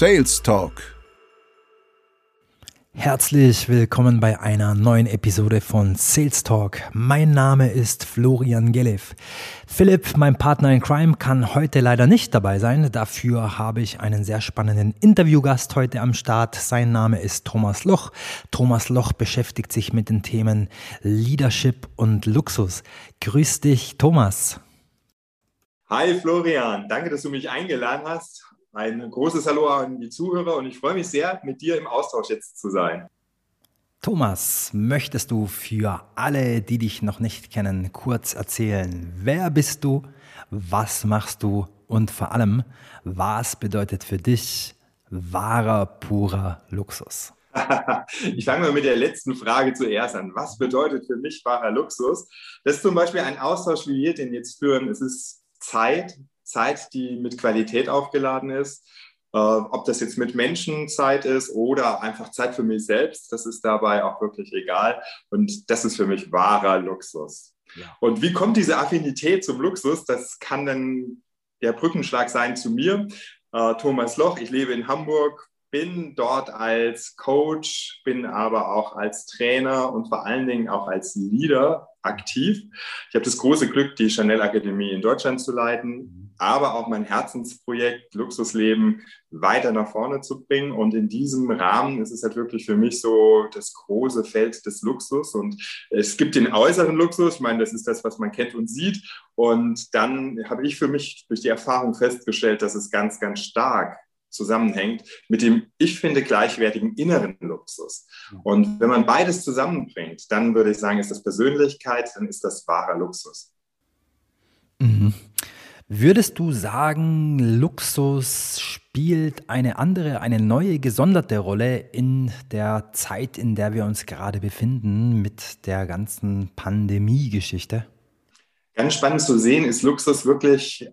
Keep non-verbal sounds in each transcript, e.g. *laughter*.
Sales Talk. Herzlich willkommen bei einer neuen Episode von Sales Talk. Mein Name ist Florian Gelev. Philipp, mein Partner in Crime, kann heute leider nicht dabei sein. Dafür habe ich einen sehr spannenden Interviewgast heute am Start. Sein Name ist Thomas Loch. Thomas Loch beschäftigt sich mit den Themen Leadership und Luxus. Grüß dich, Thomas. Hi Florian, danke, dass du mich eingeladen hast. Ein großes Hallo an die Zuhörer und ich freue mich sehr, mit dir im Austausch jetzt zu sein. Thomas, möchtest du für alle, die dich noch nicht kennen, kurz erzählen, wer bist du, was machst du und vor allem, was bedeutet für dich wahrer, purer Luxus? *laughs* ich fange mal mit der letzten Frage zuerst an. Was bedeutet für mich wahrer Luxus? Das ist zum Beispiel ein Austausch, wie wir den jetzt führen. Es ist Zeit, Zeit, die mit Qualität aufgeladen ist. Äh, ob das jetzt mit Menschen Zeit ist oder einfach Zeit für mich selbst, das ist dabei auch wirklich egal. Und das ist für mich wahrer Luxus. Ja. Und wie kommt diese Affinität zum Luxus? Das kann dann der Brückenschlag sein zu mir. Äh, Thomas Loch, ich lebe in Hamburg, bin dort als Coach, bin aber auch als Trainer und vor allen Dingen auch als Leader aktiv. Ich habe das große Glück, die Chanel Akademie in Deutschland zu leiten, aber auch mein Herzensprojekt Luxusleben weiter nach vorne zu bringen. Und in diesem Rahmen ist es halt wirklich für mich so das große Feld des Luxus. Und es gibt den äußeren Luxus, ich meine, das ist das, was man kennt und sieht. Und dann habe ich für mich durch die Erfahrung festgestellt, dass es ganz, ganz stark zusammenhängt mit dem, ich finde, gleichwertigen inneren Luxus. Und wenn man beides zusammenbringt, dann würde ich sagen, ist das Persönlichkeit, dann ist das wahrer Luxus. Mhm. Würdest du sagen, Luxus spielt eine andere, eine neue, gesonderte Rolle in der Zeit, in der wir uns gerade befinden, mit der ganzen Pandemie-Geschichte? Ganz spannend zu sehen ist Luxus wirklich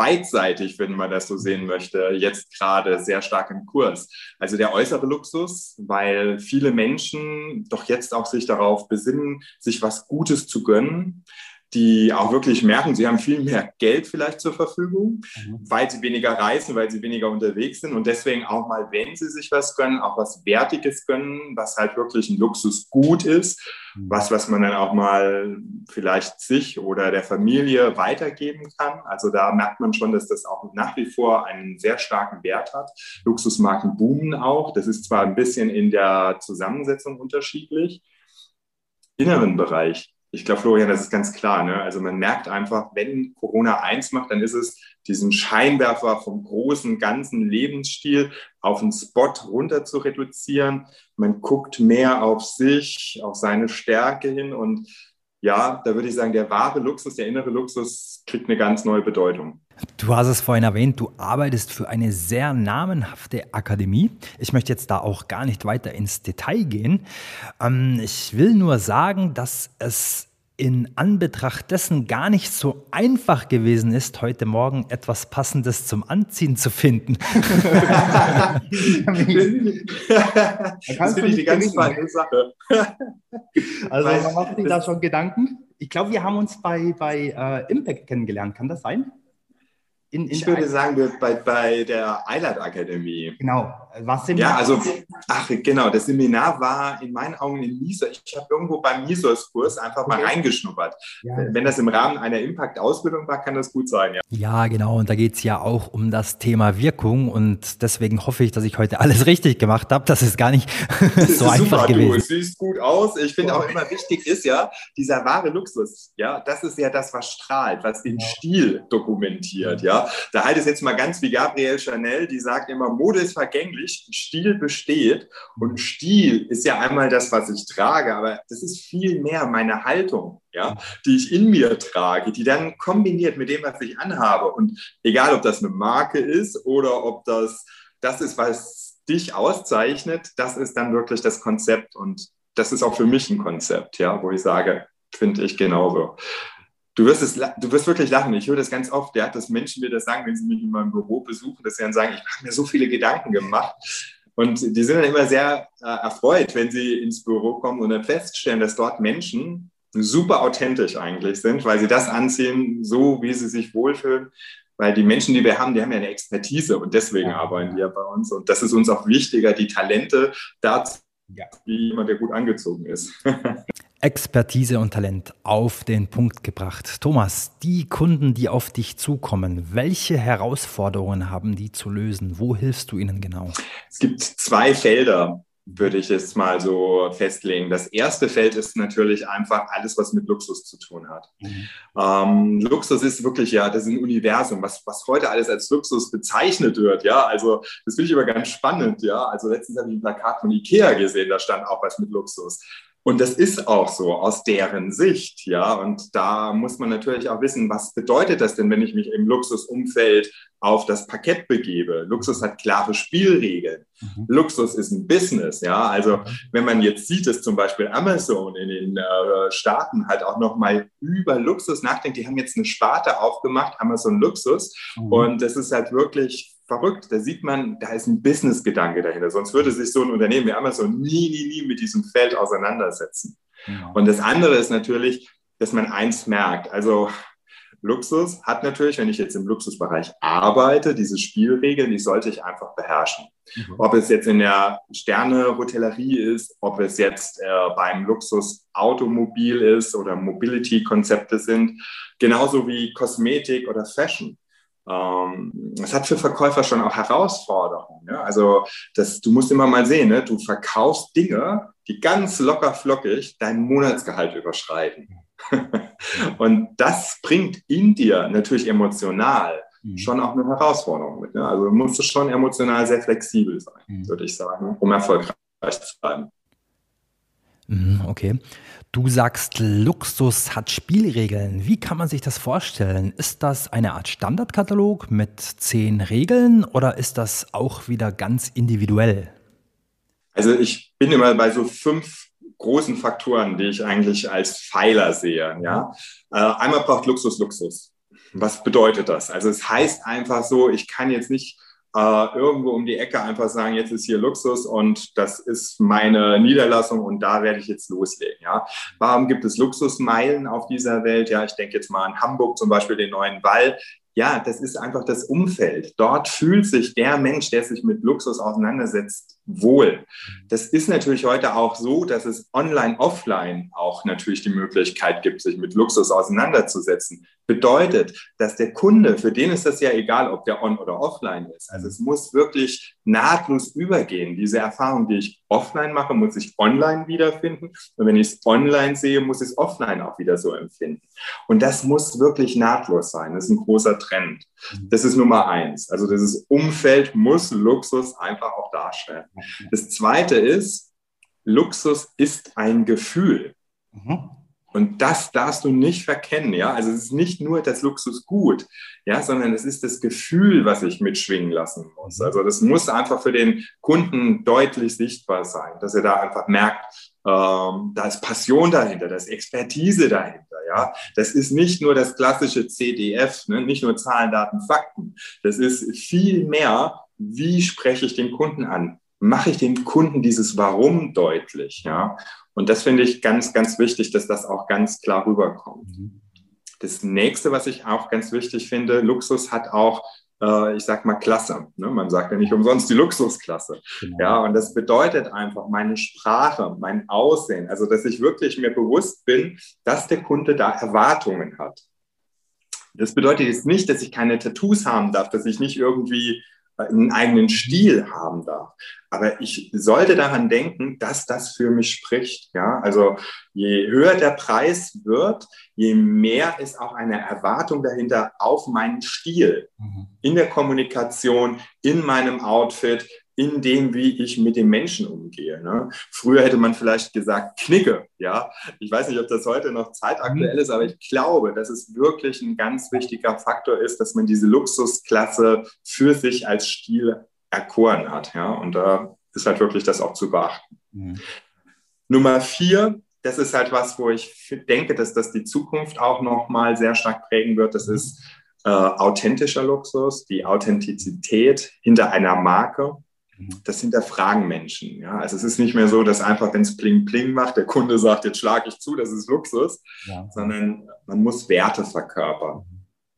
beidseitig, wenn man das so sehen möchte, jetzt gerade sehr stark im Kurs. Also der äußere Luxus, weil viele Menschen doch jetzt auch sich darauf besinnen, sich was Gutes zu gönnen die auch wirklich merken, sie haben viel mehr Geld vielleicht zur Verfügung, mhm. weil sie weniger reisen, weil sie weniger unterwegs sind und deswegen auch mal, wenn sie sich was gönnen, auch was Wertiges gönnen, was halt wirklich ein Luxusgut ist, mhm. was, was man dann auch mal vielleicht sich oder der Familie weitergeben kann. Also da merkt man schon, dass das auch nach wie vor einen sehr starken Wert hat. Luxusmarken boomen auch. Das ist zwar ein bisschen in der Zusammensetzung unterschiedlich. Inneren Bereich ich glaube, Florian, das ist ganz klar. Ne? Also man merkt einfach, wenn Corona eins macht, dann ist es diesen Scheinwerfer vom großen, ganzen Lebensstil auf einen Spot runter zu reduzieren. Man guckt mehr auf sich, auf seine Stärke hin und ja, da würde ich sagen, der wahre Luxus, der innere Luxus kriegt eine ganz neue Bedeutung. Du hast es vorhin erwähnt, du arbeitest für eine sehr namenhafte Akademie. Ich möchte jetzt da auch gar nicht weiter ins Detail gehen. Ähm, ich will nur sagen, dass es in Anbetracht dessen gar nicht so einfach gewesen ist, heute Morgen etwas Passendes zum Anziehen zu finden. das finde ich die ganz feine Sache. *laughs* Also man macht sich da schon Gedanken. Ich glaube, wir haben uns bei, bei uh, Impact kennengelernt. Kann das sein? In, in ich würde sagen, bei, bei der Eilert Akademie. Genau. Was Seminar? Ja, also, ach, genau. Das Seminar war in meinen Augen in Miso. Ich habe irgendwo beim Misos-Kurs einfach okay. mal reingeschnuppert. Ja. Wenn das im Rahmen einer Impact-Ausbildung war, kann das gut sein. Ja, ja genau. Und da geht es ja auch um das Thema Wirkung. Und deswegen hoffe ich, dass ich heute alles *laughs* richtig gemacht habe. Das ist gar nicht *laughs* so einfach super, gewesen. Du siehst gut aus. Ich finde auch immer wichtig ist ja, dieser wahre Luxus. Ja, das ist ja das, was strahlt, was den Stil dokumentiert. Ja, da halt es jetzt mal ganz wie Gabrielle Chanel, die sagt immer, Mode ist vergänglich, Stil besteht. Und Stil ist ja einmal das, was ich trage, aber das ist viel mehr meine Haltung, ja, die ich in mir trage, die dann kombiniert mit dem, was ich anhabe. Und egal, ob das eine Marke ist oder ob das das ist, was dich auszeichnet, das ist dann wirklich das Konzept. Und das ist auch für mich ein Konzept, ja, wo ich sage, finde ich genauso. Du wirst, es, du wirst wirklich lachen. Ich höre das ganz oft, ja, dass Menschen mir das sagen, wenn sie mich in meinem Büro besuchen, dass sie dann sagen, ich habe mir so viele Gedanken gemacht. Und die sind dann immer sehr äh, erfreut, wenn sie ins Büro kommen und dann feststellen, dass dort Menschen super authentisch eigentlich sind, weil sie das anziehen, so wie sie sich wohlfühlen. weil die Menschen, die wir haben, die haben ja eine Expertise und deswegen arbeiten die ja bei uns. Und das ist uns auch wichtiger, die Talente dazu, ja. wie jemand, der gut angezogen ist. *laughs* Expertise und Talent auf den Punkt gebracht. Thomas, die Kunden, die auf dich zukommen, welche Herausforderungen haben die zu lösen? Wo hilfst du ihnen genau? Es gibt zwei Felder, würde ich jetzt mal so festlegen. Das erste Feld ist natürlich einfach alles, was mit Luxus zu tun hat. Mhm. Ähm, Luxus ist wirklich ja, das ist ein Universum, was, was heute alles als Luxus bezeichnet wird. Ja, also das finde ich immer ganz spannend. Ja, also letztens habe ich ein Plakat von Ikea gesehen, da stand auch was mit Luxus. Und das ist auch so aus deren Sicht, ja. Und da muss man natürlich auch wissen, was bedeutet das denn, wenn ich mich im Luxusumfeld auf das Parkett begebe? Luxus hat klare Spielregeln. Mhm. Luxus ist ein Business, ja. Also mhm. wenn man jetzt sieht, dass zum Beispiel Amazon in den äh, Staaten halt auch nochmal über Luxus nachdenkt, die haben jetzt eine Sparte aufgemacht, Amazon Luxus. Mhm. Und das ist halt wirklich verrückt. Da sieht man, da ist ein Business-Gedanke dahinter. Sonst würde sich so ein Unternehmen wie Amazon nie, nie, nie mit diesem Feld auseinandersetzen. Ja. Und das andere ist natürlich, dass man eins merkt. Also Luxus hat natürlich, wenn ich jetzt im Luxusbereich arbeite, diese Spielregeln, die sollte ich einfach beherrschen. Mhm. Ob es jetzt in der Sterne-Hotellerie ist, ob es jetzt äh, beim Luxus-Automobil ist oder Mobility-Konzepte sind, genauso wie Kosmetik oder Fashion es hat für Verkäufer schon auch Herausforderungen. Ja? Also das, du musst immer mal sehen, ne? du verkaufst Dinge, die ganz locker flockig dein Monatsgehalt überschreiten. *laughs* und das bringt in dir natürlich emotional mhm. schon auch eine Herausforderung mit. Ne? Also musst du schon emotional sehr flexibel sein, mhm. würde ich sagen, um erfolgreich zu bleiben. Mhm, okay. Du sagst, Luxus hat Spielregeln. Wie kann man sich das vorstellen? Ist das eine Art Standardkatalog mit zehn Regeln oder ist das auch wieder ganz individuell? Also ich bin immer bei so fünf großen Faktoren, die ich eigentlich als Pfeiler sehe. Ja? Äh, einmal braucht Luxus Luxus. Was bedeutet das? Also es heißt einfach so, ich kann jetzt nicht äh, irgendwo um die Ecke einfach sagen, jetzt ist hier Luxus und das ist meine Niederlassung und da werde ich jetzt loslegen. Ja. Warum gibt es Luxusmeilen auf dieser Welt? Ja, ich denke jetzt mal an Hamburg zum Beispiel, den neuen Wall ja, das ist einfach das Umfeld. Dort fühlt sich der Mensch, der sich mit Luxus auseinandersetzt, wohl. Das ist natürlich heute auch so, dass es online, offline auch natürlich die Möglichkeit gibt, sich mit Luxus auseinanderzusetzen. Bedeutet, dass der Kunde, für den ist das ja egal, ob der on oder offline ist. Also es muss wirklich nahtlos übergehen. Diese Erfahrung, die ich offline mache, muss ich online wiederfinden. Und wenn ich es online sehe, muss ich es offline auch wieder so empfinden. Und das muss wirklich nahtlos sein. Das ist ein großer Trend. Das ist Nummer eins. Also dieses Umfeld muss Luxus einfach auch darstellen. Das zweite ist, Luxus ist ein Gefühl. Mhm. Und das darfst du nicht verkennen, ja. Also es ist nicht nur das Luxusgut, ja, sondern es ist das Gefühl, was ich mitschwingen lassen muss. Also das muss einfach für den Kunden deutlich sichtbar sein, dass er da einfach merkt, ähm, da ist Passion dahinter, da ist Expertise dahinter, ja. Das ist nicht nur das klassische CDF, ne? nicht nur Zahlen, Daten, Fakten. Das ist viel mehr, wie spreche ich den Kunden an? Mache ich dem Kunden dieses Warum deutlich, ja? Und das finde ich ganz, ganz wichtig, dass das auch ganz klar rüberkommt. Mhm. Das nächste, was ich auch ganz wichtig finde, Luxus hat auch, äh, ich sag mal, Klasse. Ne? Man sagt ja nicht umsonst die Luxusklasse. Genau. Ja, und das bedeutet einfach meine Sprache, mein Aussehen, also dass ich wirklich mir bewusst bin, dass der Kunde da Erwartungen hat. Das bedeutet jetzt nicht, dass ich keine Tattoos haben darf, dass ich nicht irgendwie einen eigenen Stil haben darf. Aber ich sollte daran denken, dass das für mich spricht. Ja, also je höher der Preis wird, je mehr ist auch eine Erwartung dahinter auf meinen Stil mhm. in der Kommunikation, in meinem Outfit, in dem, wie ich mit den Menschen umgehe. Ne? Früher hätte man vielleicht gesagt, Knicke. Ja, ich weiß nicht, ob das heute noch zeitaktuell ist, aber ich glaube, dass es wirklich ein ganz wichtiger Faktor ist, dass man diese Luxusklasse für sich als Stil erkoren hat. Ja, und da ist halt wirklich das auch zu beachten. Mhm. Nummer vier, das ist halt was, wo ich denke, dass das die Zukunft auch noch mal sehr stark prägen wird. Das ist äh, authentischer Luxus, die Authentizität hinter einer Marke. Mhm. das hinterfragen Menschen. Ja? Also es ist nicht mehr so, dass einfach, wenn es Pling Pling macht, der Kunde sagt, jetzt schlage ich zu, das ist Luxus, ja. sondern man muss Werte verkörpern.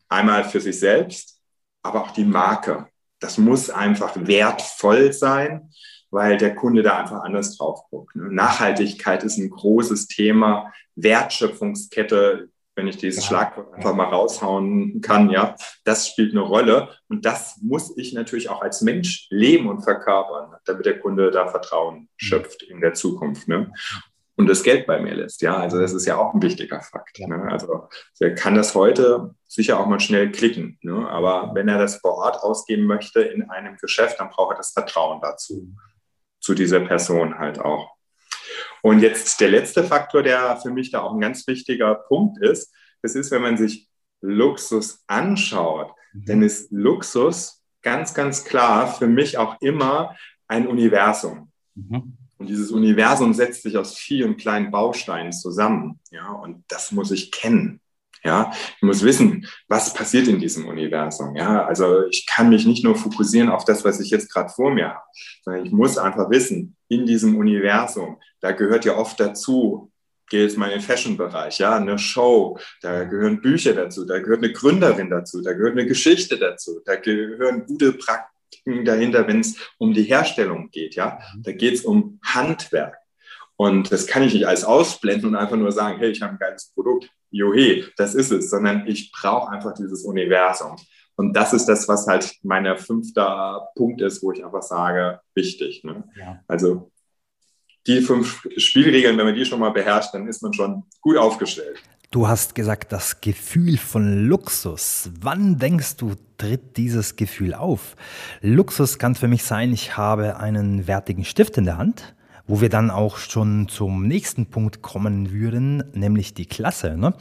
Einmal für sich selbst, aber auch die Marke. Das muss einfach wertvoll sein, weil der Kunde da einfach anders drauf guckt. Ne? Nachhaltigkeit ist ein großes Thema. Wertschöpfungskette, wenn ich dieses Schlagwort einfach mal raushauen kann, ja, das spielt eine Rolle. Und das muss ich natürlich auch als Mensch leben und verkörpern, damit der Kunde da Vertrauen mhm. schöpft in der Zukunft. Ne? Und das Geld bei mir lässt, ja. Also das ist ja auch ein wichtiger Fakt. Ne? Also er kann das heute sicher auch mal schnell klicken. Ne? Aber wenn er das vor Ort ausgeben möchte in einem Geschäft, dann braucht er das Vertrauen dazu, mhm. zu dieser Person halt auch. Und jetzt der letzte Faktor, der für mich da auch ein ganz wichtiger Punkt ist, das ist, wenn man sich Luxus anschaut, mhm. dann ist Luxus ganz, ganz klar für mich auch immer ein Universum. Mhm. Und dieses Universum setzt sich aus vielen kleinen Bausteinen zusammen. Ja, und das muss ich kennen. Ja, ich muss wissen, was passiert in diesem Universum. Ja, also ich kann mich nicht nur fokussieren auf das, was ich jetzt gerade vor mir habe, sondern ich muss einfach wissen, in diesem Universum, da gehört ja oft dazu, gehe jetzt mal in den Fashion-Bereich, ja, eine Show, da gehören Bücher dazu, da gehört eine Gründerin dazu, da gehört eine Geschichte dazu, da gehören gute Praktiken dahinter, wenn es um die Herstellung geht, ja, da geht es um Handwerk. Und das kann ich nicht alles ausblenden und einfach nur sagen, hey, ich habe ein geiles Produkt johe, das ist es, sondern ich brauche einfach dieses Universum. Und das ist das, was halt mein fünfter Punkt ist, wo ich einfach sage, wichtig. Ne? Ja. Also die fünf Spielregeln, wenn man die schon mal beherrscht, dann ist man schon gut aufgestellt. Du hast gesagt, das Gefühl von Luxus. Wann denkst du, tritt dieses Gefühl auf? Luxus kann für mich sein, ich habe einen wertigen Stift in der Hand wo wir dann auch schon zum nächsten Punkt kommen würden, nämlich die Klasse. Ne?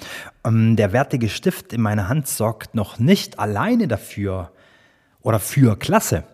Ähm, der wertige Stift in meiner Hand sorgt noch nicht alleine dafür oder für Klasse,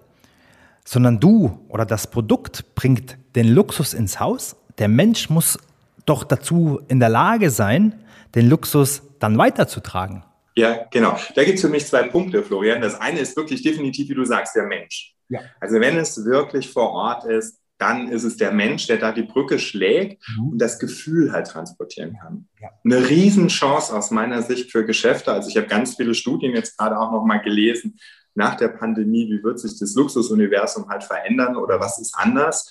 sondern du oder das Produkt bringt den Luxus ins Haus. Der Mensch muss doch dazu in der Lage sein, den Luxus dann weiterzutragen. Ja, genau. Da gibt es für mich zwei Punkte, Florian. Das eine ist wirklich definitiv, wie du sagst, der Mensch. Ja. Also wenn es wirklich vor Ort ist, dann ist es der Mensch, der da die Brücke schlägt mhm. und das Gefühl halt transportieren kann. Ja. Eine Riesenchance aus meiner Sicht für Geschäfte. Also ich habe ganz viele Studien jetzt gerade auch noch mal gelesen nach der Pandemie, wie wird sich das Luxusuniversum halt verändern oder was ist anders?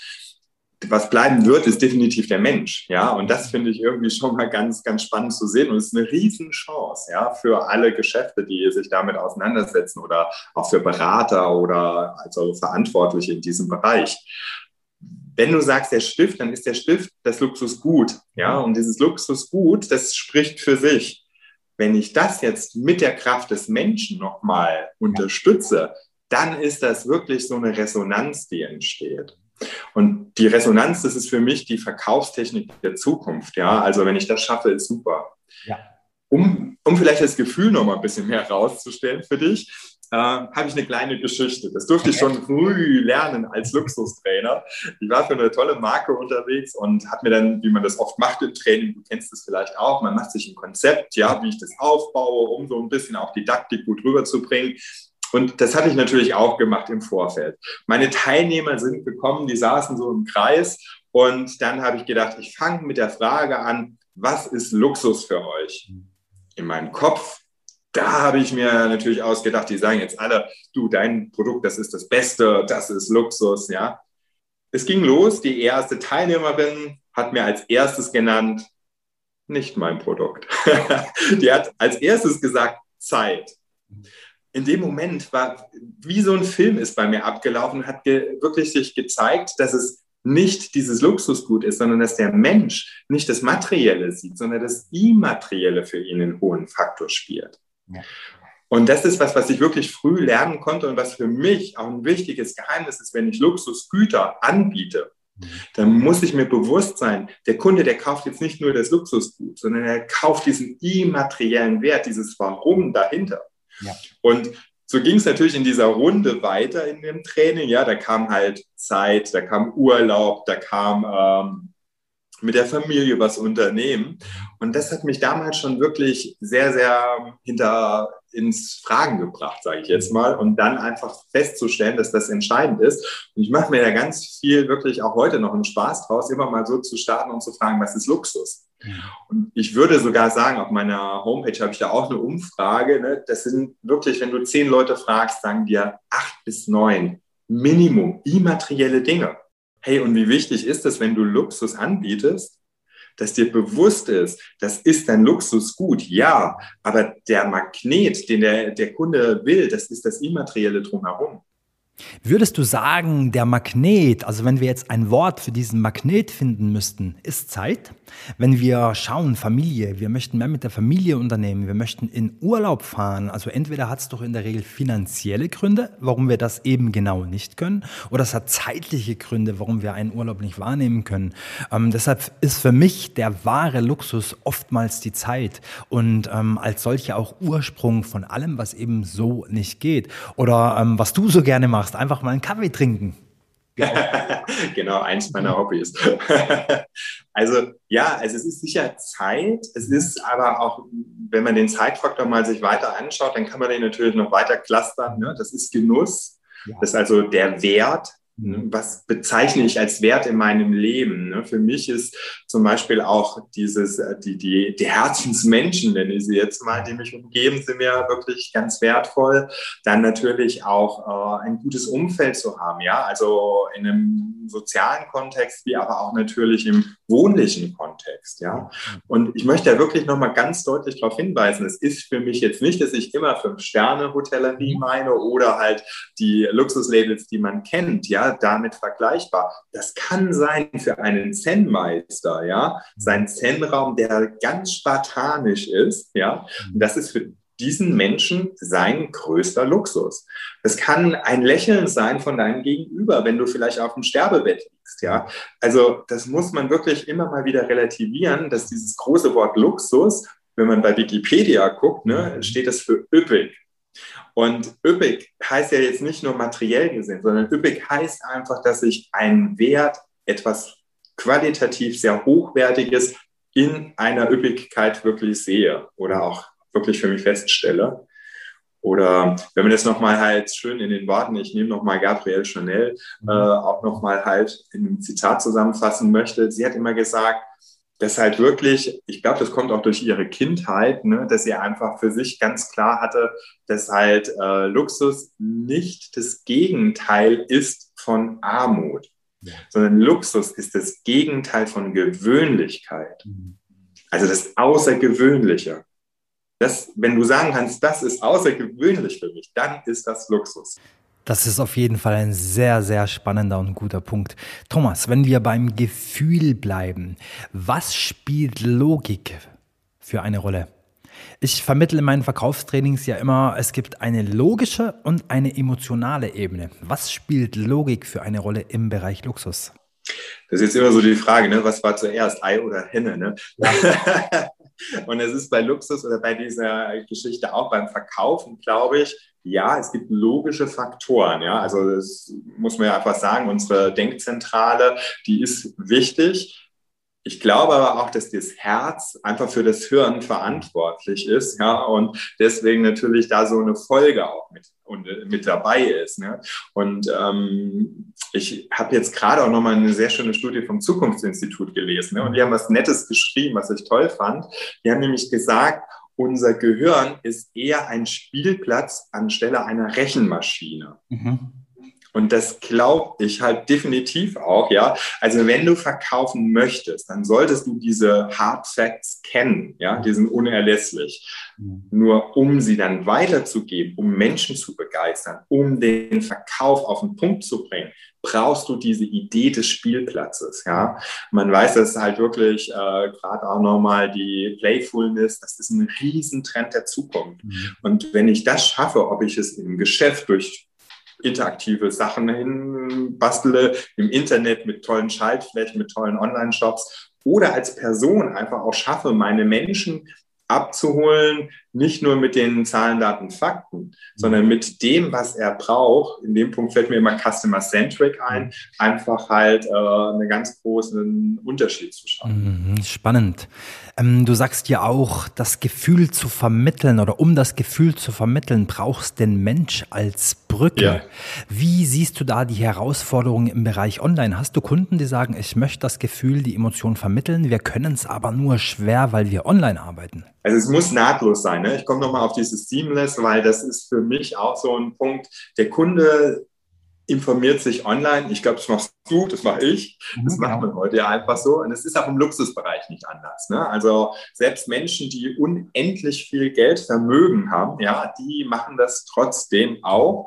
Was bleiben wird, ist definitiv der Mensch, ja. Und das finde ich irgendwie schon mal ganz, ganz spannend zu sehen. Und es ist eine Riesenchance, ja, für alle Geschäfte, die sich damit auseinandersetzen oder auch für Berater oder also Verantwortliche in diesem Bereich wenn du sagst, der Stift, dann ist der Stift das Luxusgut. Ja, und dieses Luxusgut, das spricht für sich. Wenn ich das jetzt mit der Kraft des Menschen nochmal unterstütze, dann ist das wirklich so eine Resonanz, die entsteht. Und die Resonanz, das ist für mich die Verkaufstechnik der Zukunft. Ja, also wenn ich das schaffe, ist super. Ja. Um, um vielleicht das Gefühl noch mal ein bisschen mehr rauszustellen für dich, äh, habe ich eine kleine Geschichte. Das durfte ich schon früh lernen als Luxustrainer. Ich war für eine tolle Marke unterwegs und habe mir dann, wie man das oft macht im Training, du kennst das vielleicht auch, man macht sich ein Konzept, ja, wie ich das aufbaue, um so ein bisschen auch Didaktik gut rüberzubringen. Und das hatte ich natürlich auch gemacht im Vorfeld. Meine Teilnehmer sind gekommen, die saßen so im Kreis und dann habe ich gedacht, ich fange mit der Frage an, was ist Luxus für euch? In meinem Kopf da habe ich mir natürlich ausgedacht, die sagen jetzt alle, du, dein Produkt, das ist das Beste, das ist Luxus, ja. Es ging los, die erste Teilnehmerin hat mir als erstes genannt, nicht mein Produkt. *laughs* die hat als erstes gesagt, Zeit. In dem Moment war, wie so ein Film ist bei mir abgelaufen, hat wirklich sich gezeigt, dass es nicht dieses Luxusgut ist, sondern dass der Mensch nicht das Materielle sieht, sondern das Immaterielle für ihn einen hohen Faktor spielt. Und das ist was, was ich wirklich früh lernen konnte und was für mich auch ein wichtiges Geheimnis ist, wenn ich Luxusgüter anbiete. Mhm. Dann muss ich mir bewusst sein, der Kunde, der kauft jetzt nicht nur das Luxusgut, sondern er kauft diesen immateriellen Wert, dieses Warum dahinter. Ja. Und so ging es natürlich in dieser Runde weiter in dem Training. Ja, da kam halt Zeit, da kam Urlaub, da kam ähm, mit der Familie was unternehmen. Und das hat mich damals schon wirklich sehr, sehr hinter ins Fragen gebracht, sage ich jetzt mal, und dann einfach festzustellen, dass das entscheidend ist. Und ich mache mir da ganz viel wirklich auch heute noch einen Spaß draus, immer mal so zu starten und zu fragen, was ist Luxus? Und ich würde sogar sagen, auf meiner Homepage habe ich da auch eine Umfrage. Ne? Das sind wirklich, wenn du zehn Leute fragst, sagen dir acht bis neun Minimum immaterielle Dinge. Hey, und wie wichtig ist es, wenn du Luxus anbietest, dass dir bewusst ist, das ist dein Luxusgut, ja, aber der Magnet, den der, der Kunde will, das ist das Immaterielle drumherum. Würdest du sagen, der Magnet, also wenn wir jetzt ein Wort für diesen Magnet finden müssten, ist Zeit? Wenn wir schauen, Familie, wir möchten mehr mit der Familie unternehmen, wir möchten in Urlaub fahren, also entweder hat es doch in der Regel finanzielle Gründe, warum wir das eben genau nicht können, oder es hat zeitliche Gründe, warum wir einen Urlaub nicht wahrnehmen können. Ähm, deshalb ist für mich der wahre Luxus oftmals die Zeit und ähm, als solche auch Ursprung von allem, was eben so nicht geht. Oder ähm, was du so gerne machst machst, einfach mal einen Kaffee trinken. genau, *laughs* eins meiner Hobbys. *laughs* also ja, also es ist sicher Zeit. Es ist aber auch, wenn man den Zeitfaktor mal sich weiter anschaut, dann kann man den natürlich noch weiter clustern. Ne? Das ist Genuss. Ja. Das ist also der Wert? Was bezeichne ich als Wert in meinem Leben? Ne? Für mich ist zum Beispiel auch dieses, äh, die, die, die Herzensmenschen, nenne ich sie jetzt mal, die mich umgeben, sind mir wirklich ganz wertvoll. Dann natürlich auch äh, ein gutes Umfeld zu haben, ja, also in einem sozialen Kontext, wie aber auch natürlich im wohnlichen Kontext, ja. Und ich möchte da wirklich nochmal ganz deutlich darauf hinweisen, es ist für mich jetzt nicht, dass ich immer Fünf-Sterne-Hotellerie mhm. meine oder halt die Luxuslabels, die man kennt, ja, damit vergleichbar. Das kann sein für einen Zen-Meister, ja, sein Zen-Raum, der ganz spartanisch ist, ja. Und das ist für diesen Menschen sein größter Luxus. Das kann ein Lächeln sein von deinem Gegenüber, wenn du vielleicht auf dem Sterbebett liegst, ja. Also das muss man wirklich immer mal wieder relativieren, dass dieses große Wort Luxus, wenn man bei Wikipedia guckt, ne, steht das für üppig. Und üppig heißt ja jetzt nicht nur materiell gesehen, sondern üppig heißt einfach, dass ich einen Wert, etwas qualitativ sehr Hochwertiges in einer Üppigkeit wirklich sehe oder auch wirklich für mich feststelle. Oder wenn man das nochmal halt schön in den Worten, ich nehme nochmal Gabrielle Chanel, äh, auch nochmal halt in einem Zitat zusammenfassen möchte. Sie hat immer gesagt, das halt wirklich, ich glaube, das kommt auch durch ihre Kindheit, ne, dass sie einfach für sich ganz klar hatte, dass halt äh, Luxus nicht das Gegenteil ist von Armut, ja. sondern Luxus ist das Gegenteil von Gewöhnlichkeit. Mhm. Also das Außergewöhnliche. Das, wenn du sagen kannst, das ist außergewöhnlich für mich, dann ist das Luxus. Das ist auf jeden Fall ein sehr, sehr spannender und guter Punkt. Thomas, wenn wir beim Gefühl bleiben, was spielt Logik für eine Rolle? Ich vermittle in meinen Verkaufstrainings ja immer, es gibt eine logische und eine emotionale Ebene. Was spielt Logik für eine Rolle im Bereich Luxus? Das ist jetzt immer so die Frage, ne? was war zuerst, Ei oder Henne? Ne? *laughs* und es ist bei Luxus oder bei dieser Geschichte auch beim Verkaufen, glaube ich, ja, es gibt logische Faktoren. Ja, also das muss man ja einfach sagen, unsere Denkzentrale, die ist wichtig. Ich glaube aber auch, dass das Herz einfach für das Hirn verantwortlich ist, ja, und deswegen natürlich da so eine Folge auch mit, und, mit dabei ist. Ne? Und ähm, ich habe jetzt gerade auch nochmal eine sehr schöne Studie vom Zukunftsinstitut gelesen, ne? und die haben was Nettes geschrieben, was ich toll fand. Die haben nämlich gesagt, unser Gehirn ist eher ein Spielplatz anstelle einer Rechenmaschine. Mhm. Und das glaube ich halt definitiv auch, ja. Also wenn du verkaufen möchtest, dann solltest du diese Hard Facts kennen, ja. Die sind unerlässlich. Mhm. Nur um sie dann weiterzugeben, um Menschen zu begeistern, um den Verkauf auf den Punkt zu bringen, brauchst du diese Idee des Spielplatzes. Ja, man weiß, dass halt wirklich äh, gerade auch nochmal die Playfulness, das ist ein Riesentrend der Zukunft. Mhm. Und wenn ich das schaffe, ob ich es im Geschäft durch interaktive Sachen hinbastele, im Internet mit tollen Schaltflächen, mit tollen Online-Shops oder als Person einfach auch schaffe, meine Menschen abzuholen, nicht nur mit den Zahlen, Daten, Fakten, sondern mit dem, was er braucht. In dem Punkt fällt mir immer Customer-Centric ein, einfach halt äh, einen ganz großen Unterschied zu schaffen. Mhm, spannend. Ähm, du sagst ja auch, das Gefühl zu vermitteln oder um das Gefühl zu vermitteln, brauchst den Mensch als Brücke. Ja. Wie siehst du da die Herausforderungen im Bereich Online? Hast du Kunden, die sagen, ich möchte das Gefühl, die Emotion vermitteln, wir können es aber nur schwer, weil wir online arbeiten? Also es muss nahtlos sein. Ne? Ich komme nochmal auf dieses Seamless, weil das ist für mich auch so ein Punkt. Der Kunde informiert sich online. Ich glaube, das machst du, das mache ich. Das mhm, macht man heute ja einfach so. Und es ist auch im Luxusbereich nicht anders. Ne? Also selbst Menschen, die unendlich viel Geld Vermögen haben, ja, die machen das trotzdem auch.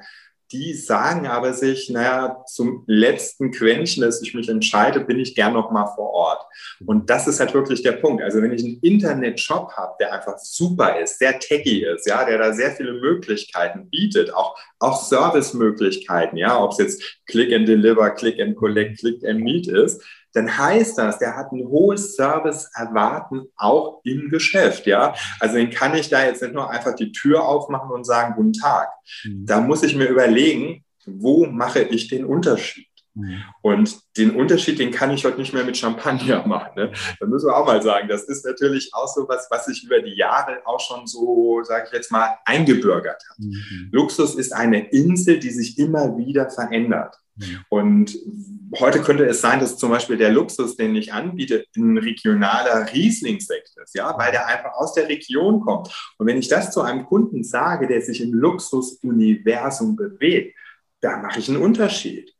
Die sagen aber sich, naja, zum letzten Quäntchen, dass ich mich entscheide, bin ich gern noch mal vor Ort. Und das ist halt wirklich der Punkt. Also wenn ich einen Internetshop habe, der einfach super ist, sehr techy ist, ja, der da sehr viele Möglichkeiten bietet, auch, auch Servicemöglichkeiten, ja, ob es jetzt Click and Deliver, Click and Collect, Click and Meet ist, dann heißt das, der hat ein hohes Service-Erwarten auch im Geschäft, ja. Also den kann ich da jetzt nicht nur einfach die Tür aufmachen und sagen, guten Tag. Mhm. Da muss ich mir überlegen, wo mache ich den Unterschied? Mhm. Und den Unterschied, den kann ich heute nicht mehr mit Champagner *laughs* machen. Ne? Da müssen wir auch mal sagen, das ist natürlich auch so was, was sich über die Jahre auch schon so, sage ich jetzt mal, eingebürgert hat. Mhm. Luxus ist eine Insel, die sich immer wieder verändert. Und heute könnte es sein, dass zum Beispiel der Luxus, den ich anbiete, ein regionaler Rieslingsekt ist, ja, weil der einfach aus der Region kommt. Und wenn ich das zu einem Kunden sage, der sich im Luxusuniversum bewegt, da mache ich einen Unterschied.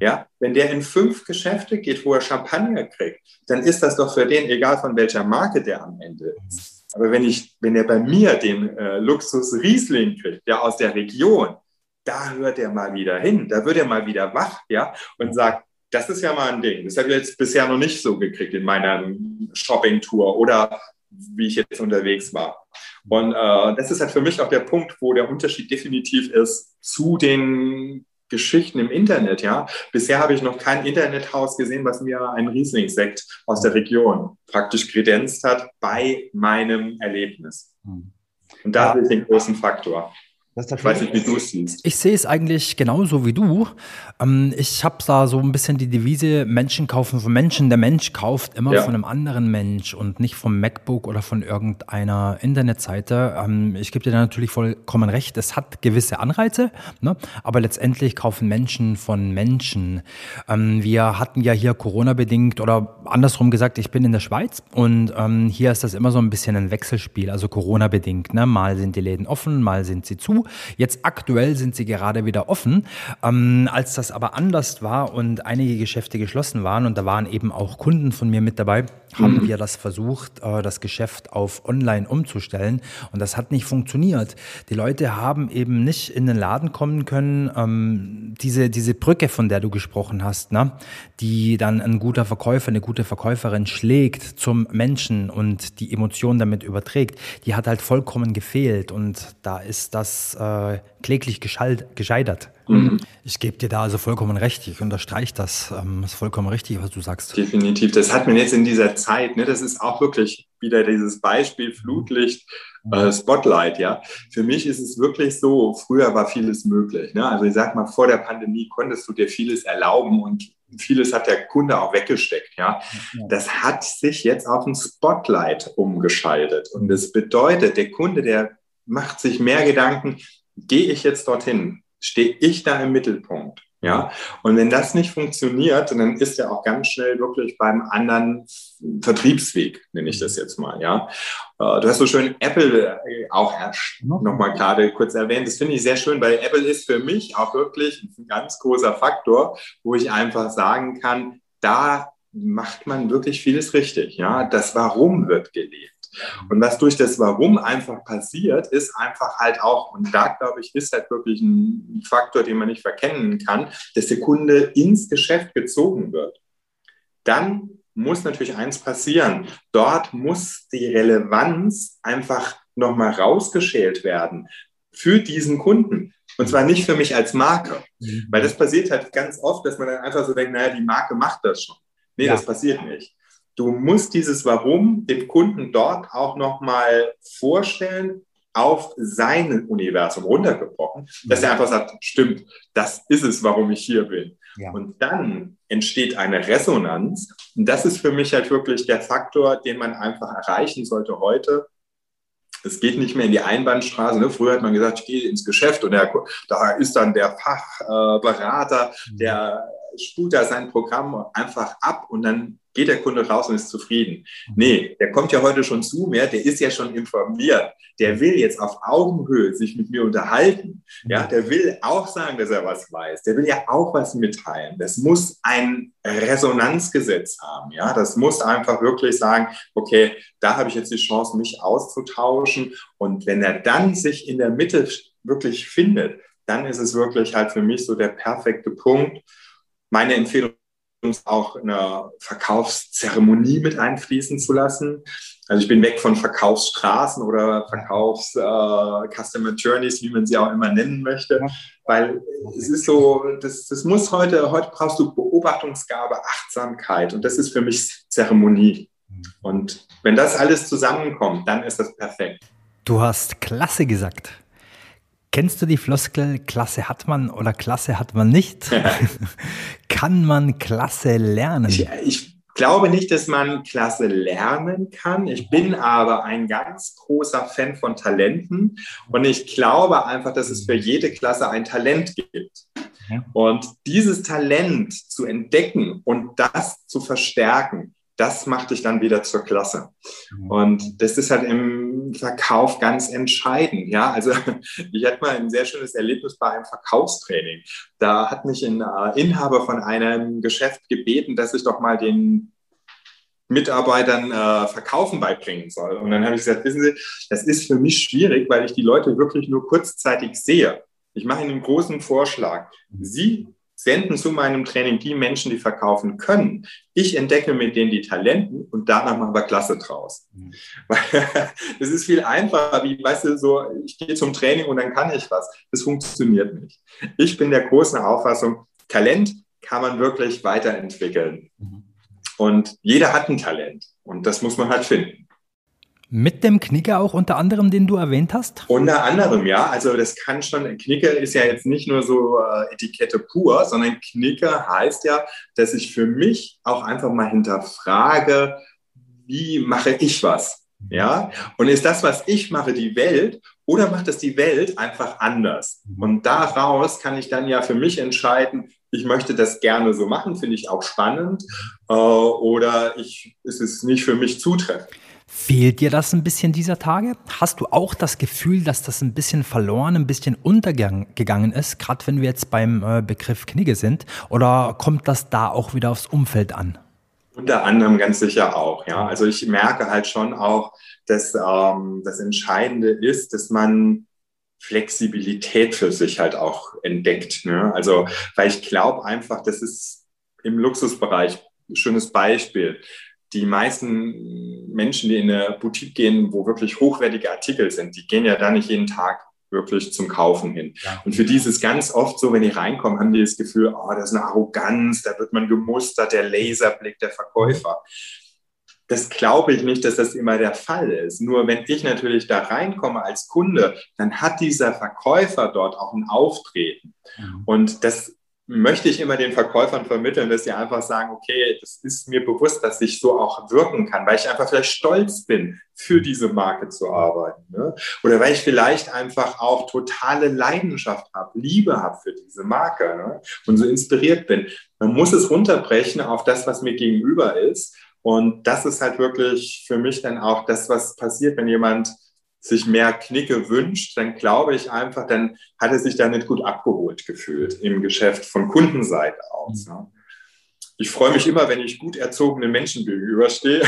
Ja, wenn der in fünf Geschäfte geht, wo er Champagner kriegt, dann ist das doch für den egal von welcher Marke der am Ende ist. Aber wenn ich, wenn er bei mir den äh, Luxus Riesling kriegt, der aus der Region, da hört er mal wieder hin, da wird er mal wieder wach, ja, und sagt, das ist ja mal ein Ding. Das habe ich jetzt bisher noch nicht so gekriegt in meiner Shopping-Tour oder wie ich jetzt unterwegs war. Und äh, das ist halt für mich auch der Punkt, wo der Unterschied definitiv ist zu den Geschichten im Internet, ja. Bisher habe ich noch kein Internethaus gesehen, was mir einen Rieslingsekt aus der Region praktisch kredenzt hat bei meinem Erlebnis. Hm. Und da ja. sehe ich den großen Faktor ich weiß nicht, wie du es siehst. Ich sehe es eigentlich genauso wie du. Ähm, ich habe da so ein bisschen die Devise, Menschen kaufen von Menschen. Der Mensch kauft immer ja. von einem anderen Mensch und nicht vom MacBook oder von irgendeiner Internetseite. Ähm, ich gebe dir da natürlich vollkommen recht. Es hat gewisse Anreize, ne? aber letztendlich kaufen Menschen von Menschen. Ähm, wir hatten ja hier Corona-bedingt oder andersrum gesagt, ich bin in der Schweiz und hier ist das immer so ein bisschen ein Wechselspiel, also Corona-bedingt. Ne? Mal sind die Läden offen, mal sind sie zu. Jetzt aktuell sind sie gerade wieder offen. Ähm, als das aber anders war und einige Geschäfte geschlossen waren und da waren eben auch Kunden von mir mit dabei, haben mhm. wir das versucht, äh, das Geschäft auf online umzustellen und das hat nicht funktioniert. Die Leute haben eben nicht in den Laden kommen können. Ähm, diese, diese Brücke, von der du gesprochen hast, ne? die dann ein guter Verkäufer, eine gute Verkäuferin schlägt zum Menschen und die Emotionen damit überträgt, die hat halt vollkommen gefehlt und da ist das äh, kläglich gescheitert. Mhm. Ich gebe dir da also vollkommen recht. Ich unterstreiche das. Ähm, ist vollkommen richtig, was du sagst. Definitiv. Das hat man jetzt in dieser Zeit. Ne, das ist auch wirklich wieder dieses Beispiel Flutlicht, äh, Spotlight. Ja, für mich ist es wirklich so. Früher war vieles möglich. Ne? Also ich sag mal, vor der Pandemie konntest du dir vieles erlauben und vieles hat der Kunde auch weggesteckt. Ja, das hat sich jetzt auf ein Spotlight umgeschaltet und das bedeutet, der Kunde, der macht sich mehr Gedanken, gehe ich jetzt dorthin? Stehe ich da im Mittelpunkt? Ja, und wenn das nicht funktioniert, dann ist er auch ganz schnell wirklich beim anderen Vertriebsweg, nenne ich das jetzt mal. Ja, äh, du hast so schön Apple äh, auch nochmal gerade kurz erwähnt. Das finde ich sehr schön, weil Apple ist für mich auch wirklich ein ganz großer Faktor, wo ich einfach sagen kann, da macht man wirklich vieles richtig. Ja, das Warum wird gelebt. Und was durch das Warum einfach passiert, ist einfach halt auch, und da glaube ich, ist halt wirklich ein Faktor, den man nicht verkennen kann, dass der Kunde ins Geschäft gezogen wird. Dann muss natürlich eins passieren. Dort muss die Relevanz einfach nochmal rausgeschält werden für diesen Kunden. Und zwar nicht für mich als Marke. Mhm. Weil das passiert halt ganz oft, dass man dann einfach so denkt, naja, die Marke macht das schon. Nee, ja. das passiert nicht. Du musst dieses Warum dem Kunden dort auch nochmal vorstellen, auf sein Universum runtergebrochen, dass er einfach sagt, stimmt, das ist es, warum ich hier bin. Ja. Und dann entsteht eine Resonanz. Und das ist für mich halt wirklich der Faktor, den man einfach erreichen sollte heute, Es geht nicht mehr in die Einbahnstraße. Ne? Früher hat man gesagt, ich gehe ins Geschäft und der, da ist dann der Fachberater, äh, der spult da sein Programm einfach ab und dann geht der Kunde raus und ist zufrieden. Nee, der kommt ja heute schon zu mir, der ist ja schon informiert. Der will jetzt auf Augenhöhe sich mit mir unterhalten. Ja, der will auch sagen, dass er was weiß. Der will ja auch was mitteilen. Das muss ein Resonanzgesetz haben. Ja, das muss einfach wirklich sagen, okay, da habe ich jetzt die Chance, mich auszutauschen. Und wenn er dann sich in der Mitte wirklich findet, dann ist es wirklich halt für mich so der perfekte Punkt. Meine Empfehlung ist auch eine Verkaufszeremonie mit einfließen zu lassen. Also ich bin weg von Verkaufsstraßen oder Verkaufs-Customer äh, Journeys, wie man sie auch immer nennen möchte, weil es ist so, das, das muss heute, heute brauchst du Beobachtungsgabe, Achtsamkeit und das ist für mich Zeremonie. Und wenn das alles zusammenkommt, dann ist das perfekt. Du hast klasse gesagt. Kennst du die Floskel, Klasse hat man oder Klasse hat man nicht? *laughs* kann man Klasse lernen? Ich, ich, glaube nicht, dass man Klasse lernen kann. Ich bin aber ein ganz großer Fan von Talenten und ich glaube einfach, dass es für jede Klasse ein Talent gibt. Und dieses Talent zu entdecken und das zu verstärken, das macht dich dann wieder zur Klasse. Mhm. Und das ist halt im Verkauf ganz entscheidend. Ja, also *laughs* ich hatte mal ein sehr schönes Erlebnis bei einem Verkaufstraining. Da hat mich ein äh, Inhaber von einem Geschäft gebeten, dass ich doch mal den Mitarbeitern äh, Verkaufen beibringen soll. Und dann habe ich gesagt, wissen Sie, das ist für mich schwierig, weil ich die Leute wirklich nur kurzzeitig sehe. Ich mache Ihnen einen großen Vorschlag. Sie senden zu meinem Training die Menschen, die verkaufen können. Ich entdecke mit denen die Talenten und danach machen wir Klasse draus. Mhm. *laughs* Das ist viel einfacher, wie, weißt du, so, ich gehe zum Training und dann kann ich was. Das funktioniert nicht. Ich bin der großen Auffassung, Talent kann man wirklich weiterentwickeln. Mhm. Und jeder hat ein Talent und das muss man halt finden. Mit dem Knicker auch unter anderem, den du erwähnt hast? Unter anderem, ja. Also das kann schon, Knicker ist ja jetzt nicht nur so äh, Etikette pur, sondern Knicker heißt ja, dass ich für mich auch einfach mal hinterfrage, wie mache ich was? Ja, und ist das, was ich mache, die Welt oder macht es die Welt einfach anders? Und daraus kann ich dann ja für mich entscheiden, ich möchte das gerne so machen, finde ich auch spannend, äh, oder ich, ist es nicht für mich zutreffend. Fehlt dir das ein bisschen dieser Tage? Hast du auch das Gefühl, dass das ein bisschen verloren, ein bisschen untergegangen ist, gerade wenn wir jetzt beim äh, Begriff Knigge sind? Oder kommt das da auch wieder aufs Umfeld an? Unter anderem ganz sicher auch, ja. Also ich merke halt schon auch, dass ähm, das Entscheidende ist, dass man Flexibilität für sich halt auch entdeckt. Ne? Also, weil ich glaube einfach, das ist im Luxusbereich ein schönes Beispiel die meisten Menschen, die in eine Boutique gehen, wo wirklich hochwertige Artikel sind, die gehen ja da nicht jeden Tag wirklich zum Kaufen hin. Ja. Und für die ist es ganz oft so, wenn die reinkommen, haben die das Gefühl, oh, das ist eine Arroganz, da wird man gemustert, der Laserblick der Verkäufer. Das glaube ich nicht, dass das immer der Fall ist. Nur wenn ich natürlich da reinkomme als Kunde, dann hat dieser Verkäufer dort auch ein Auftreten. Mhm. Und das möchte ich immer den Verkäufern vermitteln, dass sie einfach sagen, okay, das ist mir bewusst, dass ich so auch wirken kann, weil ich einfach vielleicht stolz bin, für diese Marke zu arbeiten. Ne? Oder weil ich vielleicht einfach auch totale Leidenschaft habe, Liebe habe für diese Marke ne? und so inspiriert bin. Man muss es runterbrechen auf das, was mir gegenüber ist. Und das ist halt wirklich für mich dann auch das, was passiert, wenn jemand sich mehr Knicke wünscht, dann glaube ich einfach, dann hat er sich da nicht gut abgeholt gefühlt im Geschäft von Kundenseite aus. Ne? Ich freue mich immer, wenn ich gut erzogenen Menschen gegenüberstehe,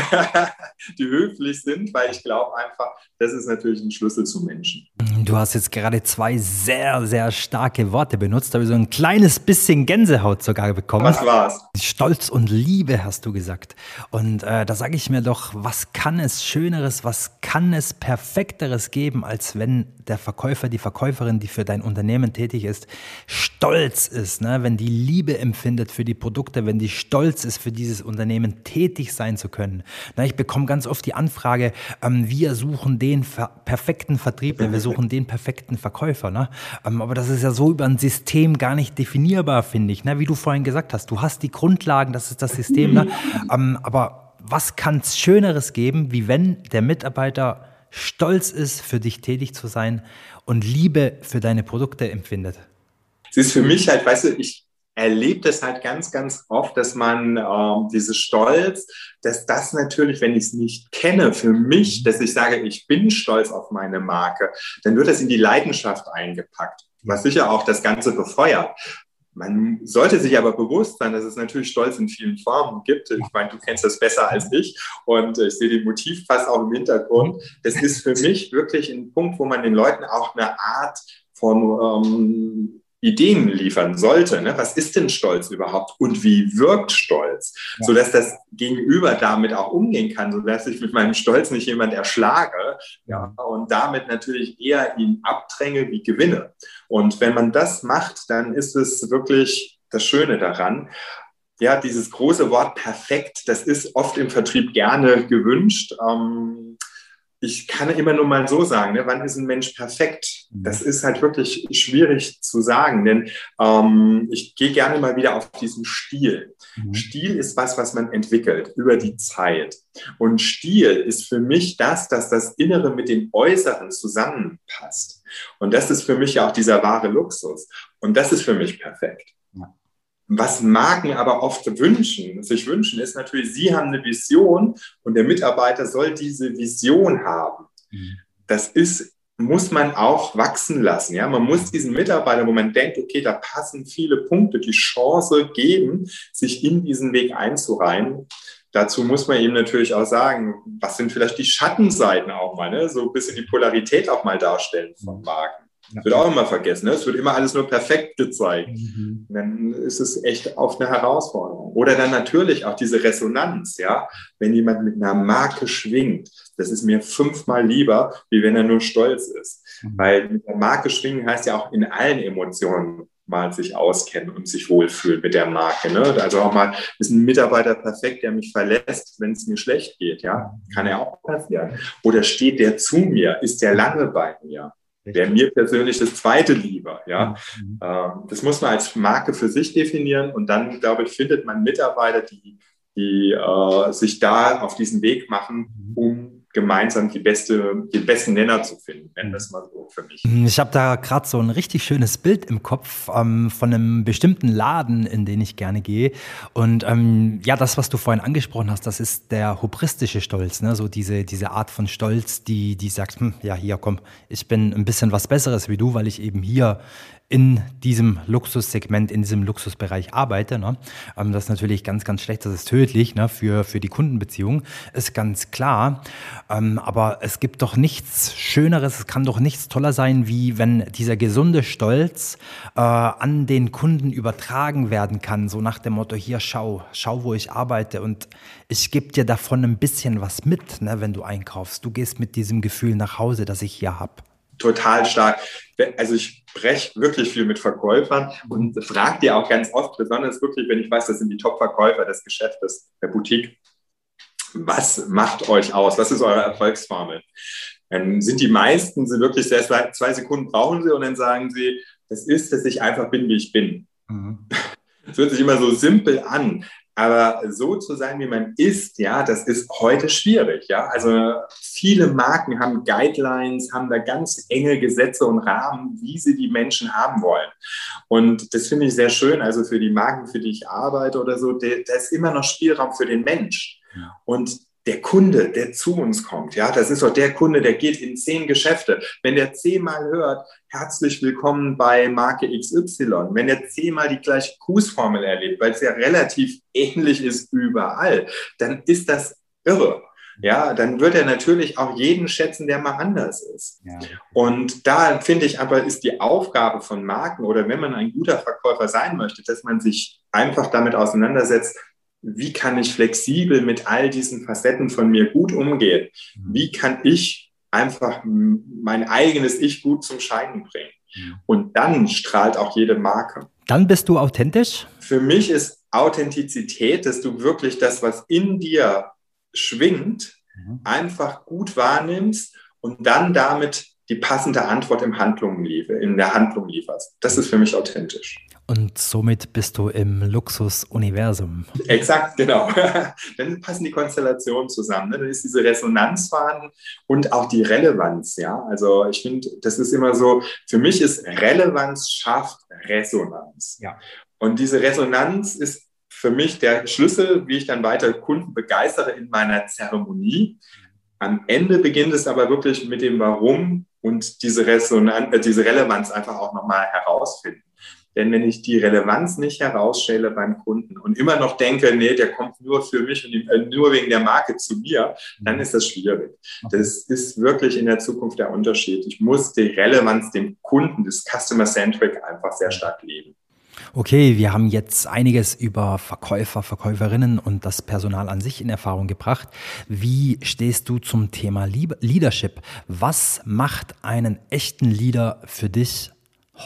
*laughs* die höflich sind, weil ich glaube einfach, das ist natürlich ein Schlüssel zu Menschen. Du hast jetzt gerade zwei sehr, sehr starke Worte benutzt, da habe ich so ein kleines bisschen Gänsehaut sogar bekommen. Was war's? Stolz und Liebe hast du gesagt. Und äh, da sage ich mir doch, was kann es Schöneres, was kann es Perfekteres geben, als wenn der Verkäufer, die Verkäuferin, die für dein Unternehmen tätig ist, stolz ist, ne? wenn die Liebe empfindet für die Produkte, wenn die stolz ist, für dieses Unternehmen tätig sein zu können. Na, ich bekomme ganz oft die Anfrage, ähm, wir suchen den perfekten Vertriebler, wir suchen den perfekten Verkäufer. Ne? Ähm, aber das ist ja so über ein System gar nicht definierbar, finde ich. Ne? Wie du vorhin gesagt hast, du hast die Grundlagen, das ist das System. Ne? *laughs* Ähm, aber was kann es Schöneres geben, wie wenn der Mitarbeiter stolz ist, für dich tätig zu sein und Liebe für deine Produkte empfindet? Es ist für mich halt, weißt du, ich erlebe das halt ganz, ganz oft, dass man ähm, diese Stolz, dass das natürlich, wenn ich es nicht kenne, für mich, dass ich sage, ich bin stolz auf meine Marke, dann wird das in die Leidenschaft eingepackt, was sicher auch das Ganze befeuert. Man sollte sich aber bewusst sein, dass es natürlich Stolz in vielen Formen gibt. Ich meine, du kennst das besser als ich und ich sehe den Motiv fast auch im Hintergrund. Das ist für *laughs* mich wirklich ein Punkt, wo man den Leuten auch eine Art von ähm, Ideen liefern sollte. Ne? Was ist denn Stolz überhaupt und wie wirkt Stolz? Ja. Sodass das Gegenüber damit auch umgehen kann, sodass ich mit meinem Stolz nicht jemand erschlage ja, und damit natürlich eher ihn abdränge wie gewinne. Und wenn man das macht, dann ist es wirklich das Schöne daran. Ja, dieses große Wort perfekt, das ist oft im Vertrieb gerne gewünscht. Ähm, ich kann immer nur mal so sagen, ne, wann ist ein Mensch perfekt? Mhm. Das ist halt wirklich schwierig zu sagen, denn ähm, ich gehe gerne mal wieder auf diesen Stil. Mhm. Stil ist was, was man entwickelt über die Zeit. Und Stil ist für mich das, dass das Innere mit dem Äußeren zusammenpasst. Und das ist für mich ja auch dieser wahre Luxus. Und das ist für mich perfekt. Was Marken aber oft wünschen, sich wünschen, ist natürlich, sie haben eine Vision und der Mitarbeiter soll diese Vision haben. Mhm. Das ist, muss man auch wachsen lassen. Ja, man muss diesen Mitarbeiter, wo man denkt, okay, da passen viele Punkte, die Chance geben, sich in diesen Weg einzureihen. Dazu muss man ihm natürlich auch sagen, was sind vielleicht die Schattenseiten auch mal, ne? so ein bisschen die Polarität auch mal darstellen von Marken. Das wird auch immer vergessen. Ne? Es wird immer alles nur perfekt gezeigt. Mhm. dann ist es echt oft eine Herausforderung. Oder dann natürlich auch diese Resonanz, ja. Wenn jemand mit einer Marke schwingt, das ist mir fünfmal lieber, wie wenn er nur stolz ist. Mhm. Weil mit der Marke schwingen heißt ja auch in allen Emotionen mal sich auskennen und sich wohlfühlen mit der Marke. Ne? Also auch mal, ist ein Mitarbeiter perfekt, der mich verlässt, wenn es mir schlecht geht, ja? Kann ja auch passieren. Oder steht der zu mir? Ist der lange bei mir? Wäre mir persönlich das zweite lieber. Ja? Mhm. Ähm, das muss man als Marke für sich definieren und dann, glaube ich, findet man Mitarbeiter, die, die äh, sich da auf diesen Weg machen, mhm. um gemeinsam die beste, den besten Nenner zu finden, nennen wir es mal so für mich. Ich habe da gerade so ein richtig schönes Bild im Kopf ähm, von einem bestimmten Laden, in den ich gerne gehe. Und ähm, ja, das, was du vorhin angesprochen hast, das ist der hubristische Stolz, ne? so diese, diese Art von Stolz, die, die sagt, hm, ja, hier komm, ich bin ein bisschen was Besseres wie du, weil ich eben hier in diesem Luxussegment, in diesem Luxusbereich arbeite. Ne? Ähm, das ist natürlich ganz, ganz schlecht, das ist tödlich ne? für, für die Kundenbeziehung, ist ganz klar. Ähm, aber es gibt doch nichts Schöneres, es kann doch nichts toller sein, wie wenn dieser gesunde Stolz äh, an den Kunden übertragen werden kann, so nach dem Motto, hier schau, schau, wo ich arbeite und ich gebe dir davon ein bisschen was mit, ne, wenn du einkaufst. Du gehst mit diesem Gefühl nach Hause, das ich hier habe total stark. Also ich spreche wirklich viel mit Verkäufern und frage dir auch ganz oft, besonders wirklich, wenn ich weiß, das sind die Top-Verkäufer des Geschäftes, der Boutique, was macht euch aus? Was ist eure Erfolgsformel? Dann sind die meisten sie wirklich sehr, zwei Sekunden brauchen sie und dann sagen sie, das ist, dass ich einfach bin, wie ich bin. Mhm. *laughs* Das hört sich immer so simpel an, aber so zu sein, wie man ist, ja, das ist heute schwierig. Ja, also viele Marken haben Guidelines, haben da ganz enge Gesetze und Rahmen, wie sie die Menschen haben wollen. Und das finde ich sehr schön. Also für die Marken, für die ich arbeite oder so, da ist immer noch Spielraum für den Mensch. Und der Kunde, der zu uns kommt, ja, das ist doch der Kunde, der geht in zehn Geschäfte. Wenn der zehnmal hört, herzlich willkommen bei Marke XY, wenn er zehnmal die gleiche Kußformel erlebt, weil es ja relativ ähnlich ist überall, dann ist das irre. Ja, dann wird er natürlich auch jeden schätzen, der mal anders ist. Ja. Und da finde ich aber, ist die Aufgabe von Marken oder wenn man ein guter Verkäufer sein möchte, dass man sich einfach damit auseinandersetzt, wie kann ich flexibel mit all diesen Facetten von mir gut umgehen? Mhm. Wie kann ich einfach mein eigenes Ich gut zum Scheinen bringen? Und dann strahlt auch jede Marke. Dann bist du authentisch? Für mich ist Authentizität, dass du wirklich das, was in dir schwingt, mhm. einfach gut wahrnimmst und dann damit die passende Antwort im Handlung in der Handlung lieferst. Das ist für mich authentisch. Und somit bist du im Luxusuniversum. Exakt, genau. *laughs* Dann passen die Konstellationen zusammen. Ne? Dann ist diese Resonanz vorhanden und auch die Relevanz. Ja, also ich finde, das ist immer so. Für mich ist Relevanz schafft Resonanz. Ja. Und diese Resonanz ist für mich der Schlüssel, wie ich dann weiter Kunden begeistere in meiner Zeremonie. Am Ende beginnt es aber wirklich mit dem Warum und diese, Resonanz, äh, diese Relevanz einfach auch nochmal herausfinden. Denn wenn ich die Relevanz nicht herausstelle beim Kunden und immer noch denke, nee, der kommt nur für mich und äh, nur wegen der Marke zu mir, dann mhm. ist das schwierig. Das ist wirklich in der Zukunft der Unterschied. Ich muss die Relevanz dem Kunden, das Customer-Centric einfach sehr stark leben. Okay, wir haben jetzt einiges über Verkäufer, Verkäuferinnen und das Personal an sich in Erfahrung gebracht. Wie stehst du zum Thema Leadership? Was macht einen echten Leader für dich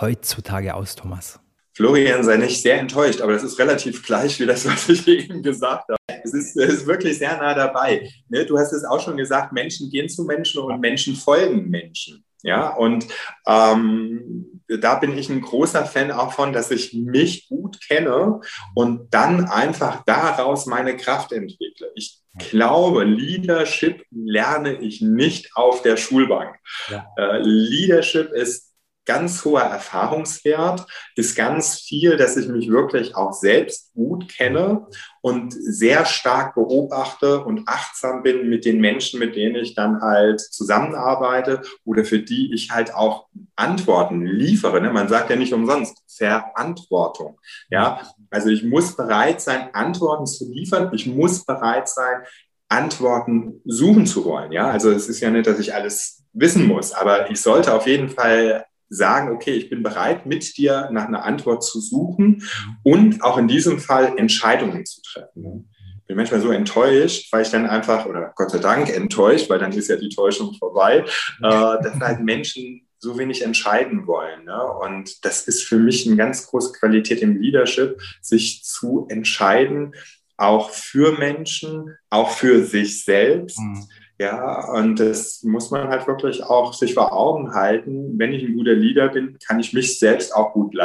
heutzutage aus, Thomas? Florian, sei nicht sehr enttäuscht, aber das ist relativ gleich wie das, was ich eben gesagt habe. Es ist, ist wirklich sehr nah dabei. Ne, du hast es auch schon gesagt, Menschen gehen zu Menschen und Menschen folgen Menschen. Ja, und ähm, da bin ich ein großer Fan auch von, dass ich mich gut kenne und dann einfach daraus meine Kraft entwickle. Ich glaube, Leadership lerne ich nicht auf der Schulbank. Ja. Äh, Leadership ist ganz hoher Erfahrungswert, ist ganz viel, dass ich mich wirklich auch selbst gut kenne und sehr stark beobachte und achtsam bin mit den Menschen, mit denen ich dann halt zusammenarbeite oder für die ich halt auch Antworten liefere. Ne? Man sagt ja nicht umsonst Verantwortung. Ja, also ich muss bereit sein, Antworten zu liefern. Ich muss bereit sein, Antworten suchen zu wollen. Ja, also es ist ja nicht, dass ich alles wissen muss, aber ich sollte auf jeden Fall sagen, okay, ich bin bereit, mit dir nach einer Antwort zu suchen und auch in diesem Fall Entscheidungen zu treffen. Ich bin manchmal so enttäuscht, weil ich dann einfach, oder Gott sei Dank enttäuscht, weil dann ist ja die Täuschung vorbei, äh, dass halt *laughs* Menschen so wenig entscheiden wollen. Ne? Und das ist für mich eine ganz große Qualität im Leadership, sich zu entscheiden, auch für Menschen, auch für sich selbst. Mhm ja, und das muss man halt wirklich auch sich vor Augen halten. Wenn ich ein guter Leader bin, kann ich mich selbst auch gut äh,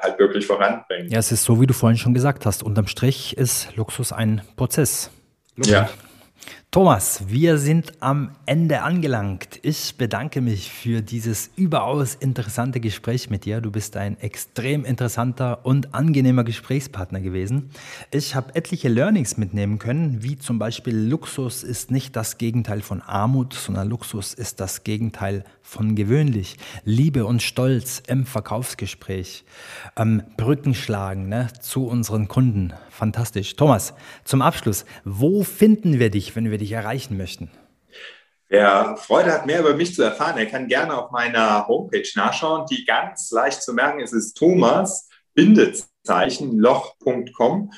halt wirklich voranbringen. Ja, es ist so, wie du vorhin schon gesagt hast. Unterm Strich ist Luxus ein Prozess. Luxus. Ja. Thomas, wir sind am Ende angelangt. Ich bedanke mich für dieses überaus interessante Gespräch mit dir. Du bist ein extrem interessanter und angenehmer Gesprächspartner gewesen. Ich habe etliche Learnings mitnehmen können, wie zum Beispiel Luxus ist nicht das Gegenteil von Armut, sondern Luxus ist das Gegenteil von gewöhnlich. Liebe und Stolz im Verkaufsgespräch. Ähm, Brücken ne, zu unseren Kunden. Fantastisch. Thomas, zum Abschluss, wo finden wir dich, wenn wir dich erreichen möchten? Wer Freude hat, mehr über mich zu erfahren, er kann gerne auf meiner Homepage nachschauen, die ganz leicht zu merken ist, ist thomas-loch.com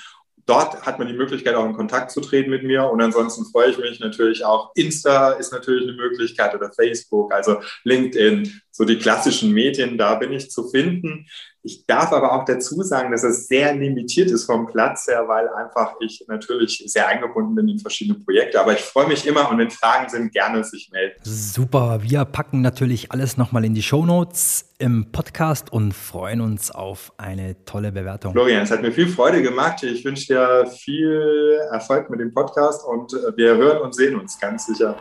dort hat man die Möglichkeit, auch in Kontakt zu treten mit mir. Und ansonsten freue ich mich natürlich auch. Insta ist natürlich eine Möglichkeit oder Facebook, also LinkedIn, so die klassischen Medien, da bin ich zu finden. Ich darf aber auch dazu sagen, dass es sehr limitiert ist vom Platz her, weil einfach ich natürlich sehr eingebunden bin in verschiedene Projekte. Aber ich freue mich immer und wenn Fragen sind, gerne sich melden. Super. Wir packen natürlich alles nochmal in die Show Notes im Podcast und freuen uns auf eine tolle Bewertung. Florian, es hat mir viel Freude gemacht. Ich wünsche dir viel Erfolg mit dem Podcast und wir hören und sehen uns ganz sicher.